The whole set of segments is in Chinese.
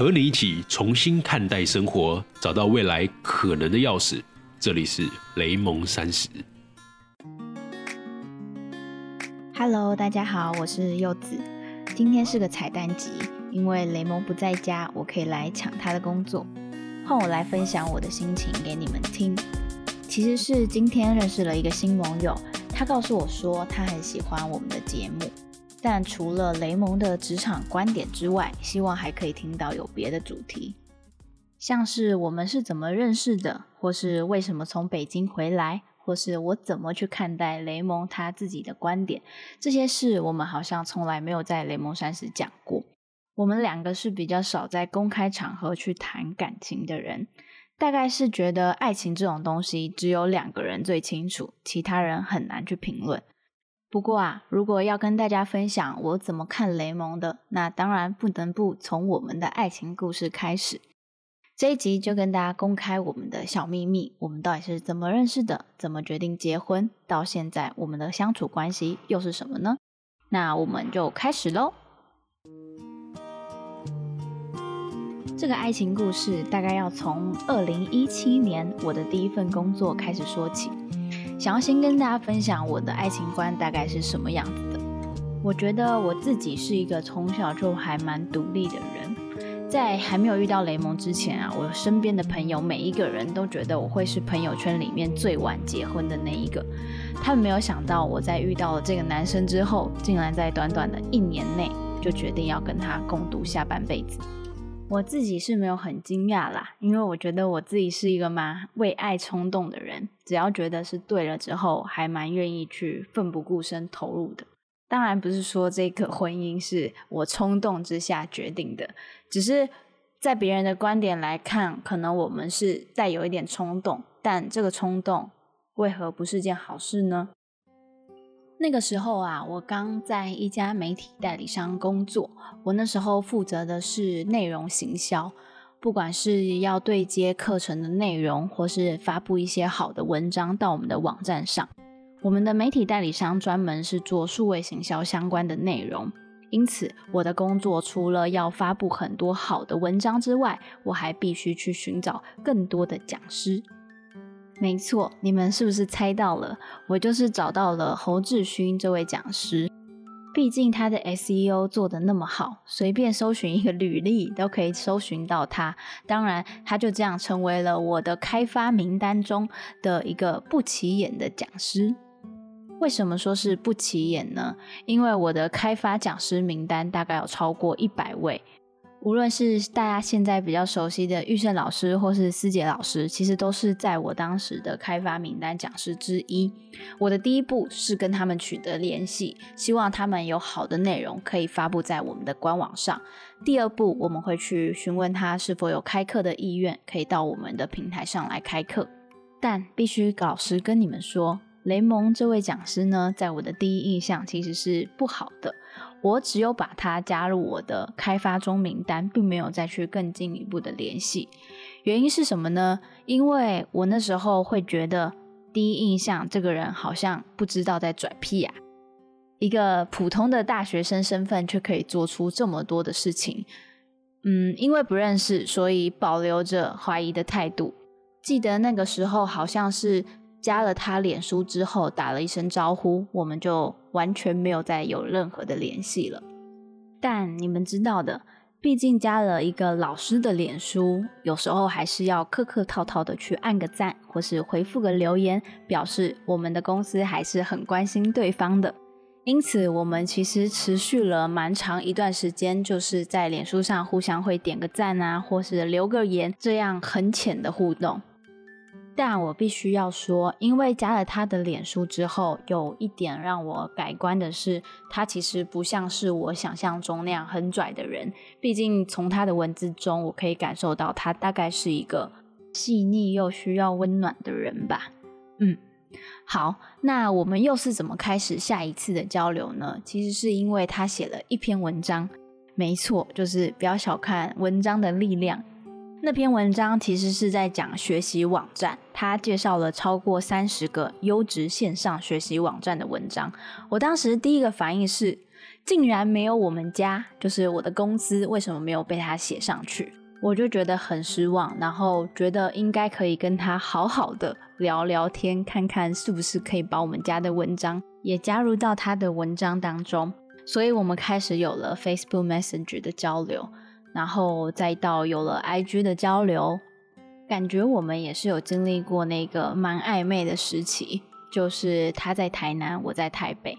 和你一起重新看待生活，找到未来可能的钥匙。这里是雷蒙三十。Hello，大家好，我是柚子。今天是个彩蛋集，因为雷蒙不在家，我可以来抢他的工作，换我来分享我的心情给你们听。其实是今天认识了一个新网友，他告诉我说他很喜欢我们的节目，但除了雷蒙的职场观点之外，希望还可以听到有别的主题，像是我们是怎么认识的，或是为什么从北京回来。或是我怎么去看待雷蒙他自己的观点，这些事我们好像从来没有在雷蒙山时讲过。我们两个是比较少在公开场合去谈感情的人，大概是觉得爱情这种东西只有两个人最清楚，其他人很难去评论。不过啊，如果要跟大家分享我怎么看雷蒙的，那当然不能不从我们的爱情故事开始。这一集就跟大家公开我们的小秘密，我们到底是怎么认识的，怎么决定结婚，到现在我们的相处关系又是什么呢？那我们就开始喽。这个爱情故事大概要从二零一七年我的第一份工作开始说起。想要先跟大家分享我的爱情观大概是什么样子的。我觉得我自己是一个从小就还蛮独立的人。在还没有遇到雷蒙之前啊，我身边的朋友每一个人都觉得我会是朋友圈里面最晚结婚的那一个。他们没有想到我在遇到了这个男生之后，竟然在短短的一年内就决定要跟他共度下半辈子。我自己是没有很惊讶啦，因为我觉得我自己是一个蛮为爱冲动的人，只要觉得是对了之后，还蛮愿意去奋不顾身投入的。当然不是说这个婚姻是我冲动之下决定的，只是在别人的观点来看，可能我们是带有一点冲动，但这个冲动为何不是件好事呢？那个时候啊，我刚在一家媒体代理商工作，我那时候负责的是内容行销，不管是要对接课程的内容，或是发布一些好的文章到我们的网站上。我们的媒体代理商专门是做数位行销相关的内容，因此我的工作除了要发布很多好的文章之外，我还必须去寻找更多的讲师。没错，你们是不是猜到了？我就是找到了侯志勋这位讲师。毕竟他的 SEO 做的那么好，随便搜寻一个履历都可以搜寻到他。当然，他就这样成为了我的开发名单中的一个不起眼的讲师。为什么说是不起眼呢？因为我的开发讲师名单大概有超过一百位。无论是大家现在比较熟悉的玉胜老师，或是思杰老师，其实都是在我当时的开发名单讲师之一。我的第一步是跟他们取得联系，希望他们有好的内容可以发布在我们的官网上。第二步，我们会去询问他是否有开课的意愿，可以到我们的平台上来开课。但必须老实跟你们说，雷蒙这位讲师呢，在我的第一印象其实是不好的。我只有把他加入我的开发中名单，并没有再去更进一步的联系。原因是什么呢？因为我那时候会觉得，第一印象这个人好像不知道在拽屁啊，一个普通的大学生身份却可以做出这么多的事情。嗯，因为不认识，所以保留着怀疑的态度。记得那个时候好像是。加了他脸书之后，打了一声招呼，我们就完全没有再有任何的联系了。但你们知道的，毕竟加了一个老师的脸书，有时候还是要客客套套的去按个赞，或是回复个留言，表示我们的公司还是很关心对方的。因此，我们其实持续了蛮长一段时间，就是在脸书上互相会点个赞啊，或是留个言，这样很浅的互动。但我必须要说，因为加了他的脸书之后，有一点让我改观的是，他其实不像是我想象中那样很拽的人。毕竟从他的文字中，我可以感受到他大概是一个细腻又需要温暖的人吧。嗯，好，那我们又是怎么开始下一次的交流呢？其实是因为他写了一篇文章，没错，就是不要小看文章的力量。那篇文章其实是在讲学习网站，他介绍了超过三十个优质线上学习网站的文章。我当时第一个反应是，竟然没有我们家，就是我的公司，为什么没有被他写上去？我就觉得很失望，然后觉得应该可以跟他好好的聊聊天，看看是不是可以把我们家的文章也加入到他的文章当中。所以我们开始有了 Facebook Messenger 的交流，然后再到有了 IG 的交流，感觉我们也是有经历过那个蛮暧昧的时期，就是他在台南，我在台北。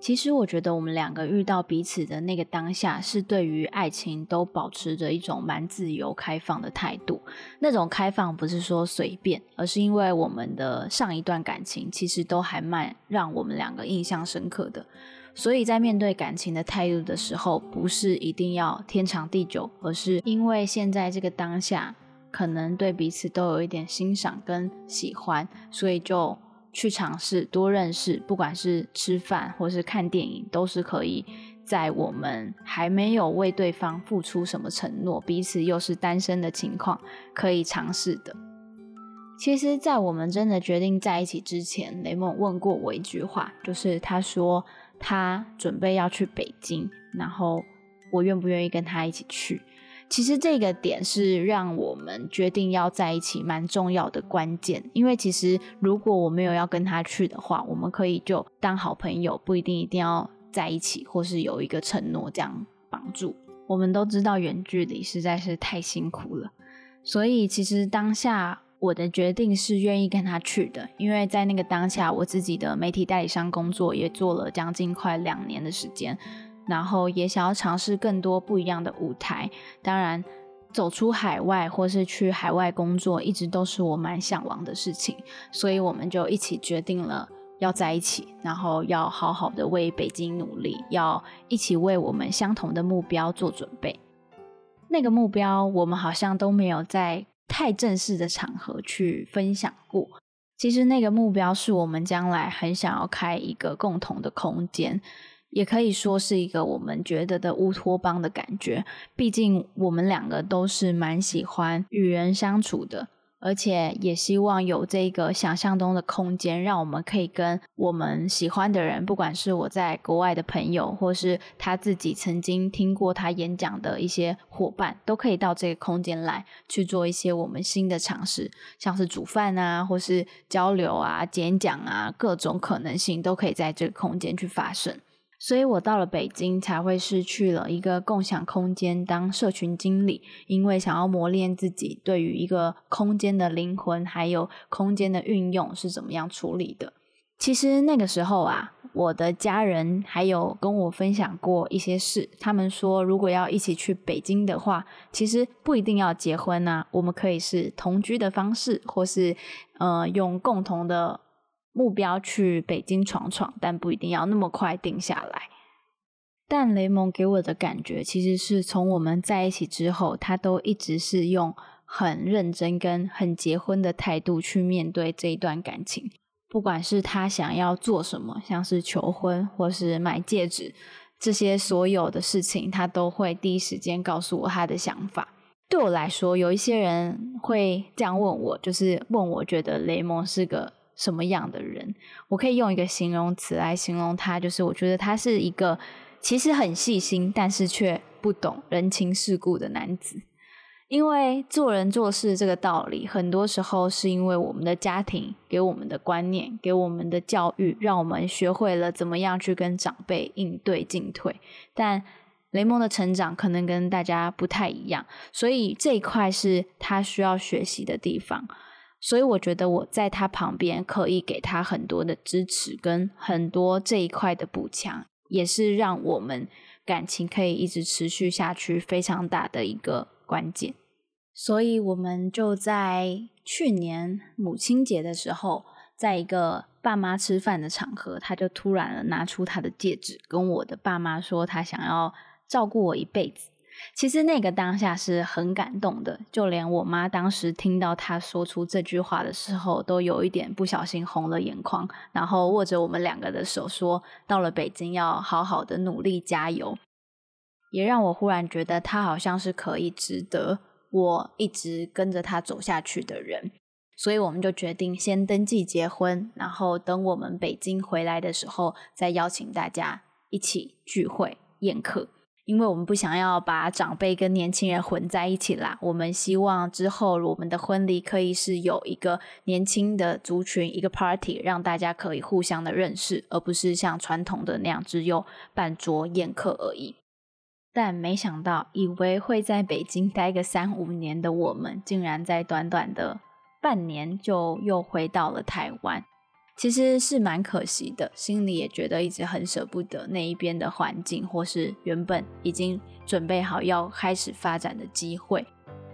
其实我觉得我们两个遇到彼此的那个当下，是对于爱情都保持着一种蛮自由开放的态度。那种开放不是说随便，而是因为我们的上一段感情其实都还蛮让我们两个印象深刻的。所以在面对感情的态度的时候，不是一定要天长地久，而是因为现在这个当下，可能对彼此都有一点欣赏跟喜欢，所以就。去尝试多认识，不管是吃饭或是看电影，都是可以在我们还没有为对方付出什么承诺，彼此又是单身的情况，可以尝试的。其实，在我们真的决定在一起之前，雷蒙问过我一句话，就是他说他准备要去北京，然后我愿不愿意跟他一起去。其实这个点是让我们决定要在一起蛮重要的关键，因为其实如果我没有要跟他去的话，我们可以就当好朋友，不一定一定要在一起，或是有一个承诺这样绑住。我们都知道远距离实在是太辛苦了，所以其实当下我的决定是愿意跟他去的，因为在那个当下，我自己的媒体代理商工作也做了将近快两年的时间。然后也想要尝试更多不一样的舞台，当然走出海外或是去海外工作，一直都是我蛮向往的事情，所以我们就一起决定了要在一起，然后要好好的为北京努力，要一起为我们相同的目标做准备。那个目标我们好像都没有在太正式的场合去分享过。其实那个目标是我们将来很想要开一个共同的空间。也可以说是一个我们觉得的乌托邦的感觉，毕竟我们两个都是蛮喜欢与人相处的，而且也希望有这个想象中的空间，让我们可以跟我们喜欢的人，不管是我在国外的朋友，或是他自己曾经听过他演讲的一些伙伴，都可以到这个空间来去做一些我们新的尝试，像是煮饭啊，或是交流啊、演讲啊，各种可能性都可以在这个空间去发生。所以我到了北京，才会失去了一个共享空间当社群经理，因为想要磨练自己对于一个空间的灵魂，还有空间的运用是怎么样处理的。其实那个时候啊，我的家人还有跟我分享过一些事，他们说如果要一起去北京的话，其实不一定要结婚呐，我们可以是同居的方式，或是呃用共同的。目标去北京闯闯，但不一定要那么快定下来。但雷蒙给我的感觉，其实是从我们在一起之后，他都一直是用很认真跟很结婚的态度去面对这一段感情。不管是他想要做什么，像是求婚或是买戒指，这些所有的事情，他都会第一时间告诉我他的想法。对我来说，有一些人会这样问我，就是问我觉得雷蒙是个。什么样的人？我可以用一个形容词来形容他，就是我觉得他是一个其实很细心，但是却不懂人情世故的男子。因为做人做事这个道理，很多时候是因为我们的家庭给我们的观念、给我们的教育，让我们学会了怎么样去跟长辈应对进退。但雷蒙的成长可能跟大家不太一样，所以这一块是他需要学习的地方。所以我觉得我在他旁边可以给他很多的支持，跟很多这一块的补强，也是让我们感情可以一直持续下去非常大的一个关键。所以我们就在去年母亲节的时候，在一个爸妈吃饭的场合，他就突然拿出他的戒指，跟我的爸妈说他想要照顾我一辈子。其实那个当下是很感动的，就连我妈当时听到他说出这句话的时候，都有一点不小心红了眼眶，然后握着我们两个的手说：“到了北京要好好的努力加油。”也让我忽然觉得他好像是可以值得我一直跟着他走下去的人，所以我们就决定先登记结婚，然后等我们北京回来的时候再邀请大家一起聚会宴客。因为我们不想要把长辈跟年轻人混在一起啦，我们希望之后我们的婚礼可以是有一个年轻的族群，一个 party，让大家可以互相的认识，而不是像传统的那样只有办桌宴客而已。但没想到，以为会在北京待个三五年的我们，竟然在短短的半年就又回到了台湾。其实是蛮可惜的，心里也觉得一直很舍不得那一边的环境，或是原本已经准备好要开始发展的机会。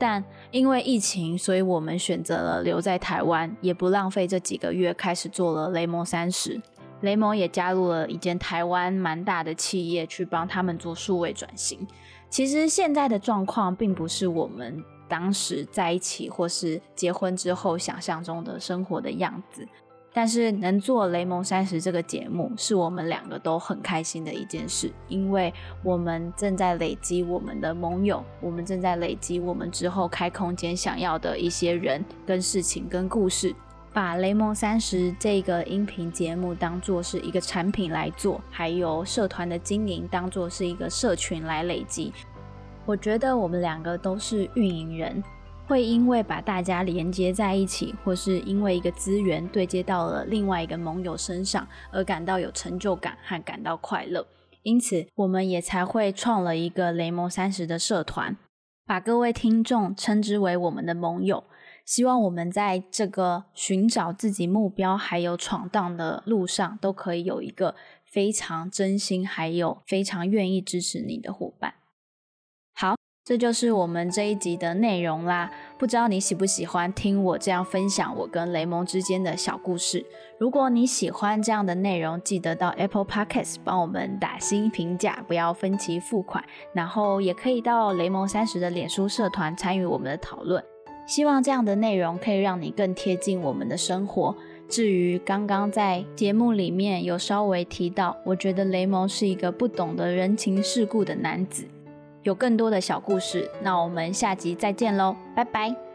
但因为疫情，所以我们选择了留在台湾，也不浪费这几个月，开始做了雷蒙三十。雷蒙也加入了一间台湾蛮大的企业，去帮他们做数位转型。其实现在的状况，并不是我们当时在一起或是结婚之后想象中的生活的样子。但是能做《雷蒙三十》这个节目，是我们两个都很开心的一件事，因为我们正在累积我们的盟友，我们正在累积我们之后开空间想要的一些人、跟事情、跟故事，把《雷蒙三十》这个音频节目当做是一个产品来做，还有社团的经营当做是一个社群来累积。我觉得我们两个都是运营人。会因为把大家连接在一起，或是因为一个资源对接到了另外一个盟友身上而感到有成就感和感到快乐，因此我们也才会创了一个雷蒙三十的社团，把各位听众称之为我们的盟友。希望我们在这个寻找自己目标还有闯荡的路上，都可以有一个非常真心还有非常愿意支持你的伙伴。好这就是我们这一集的内容啦。不知道你喜不喜欢听我这样分享我跟雷蒙之间的小故事？如果你喜欢这样的内容，记得到 Apple Podcast 帮我们打新评价，不要分期付款。然后也可以到雷蒙三十的脸书社团参与我们的讨论。希望这样的内容可以让你更贴近我们的生活。至于刚刚在节目里面有稍微提到，我觉得雷蒙是一个不懂得人情世故的男子。有更多的小故事，那我们下集再见喽，拜拜。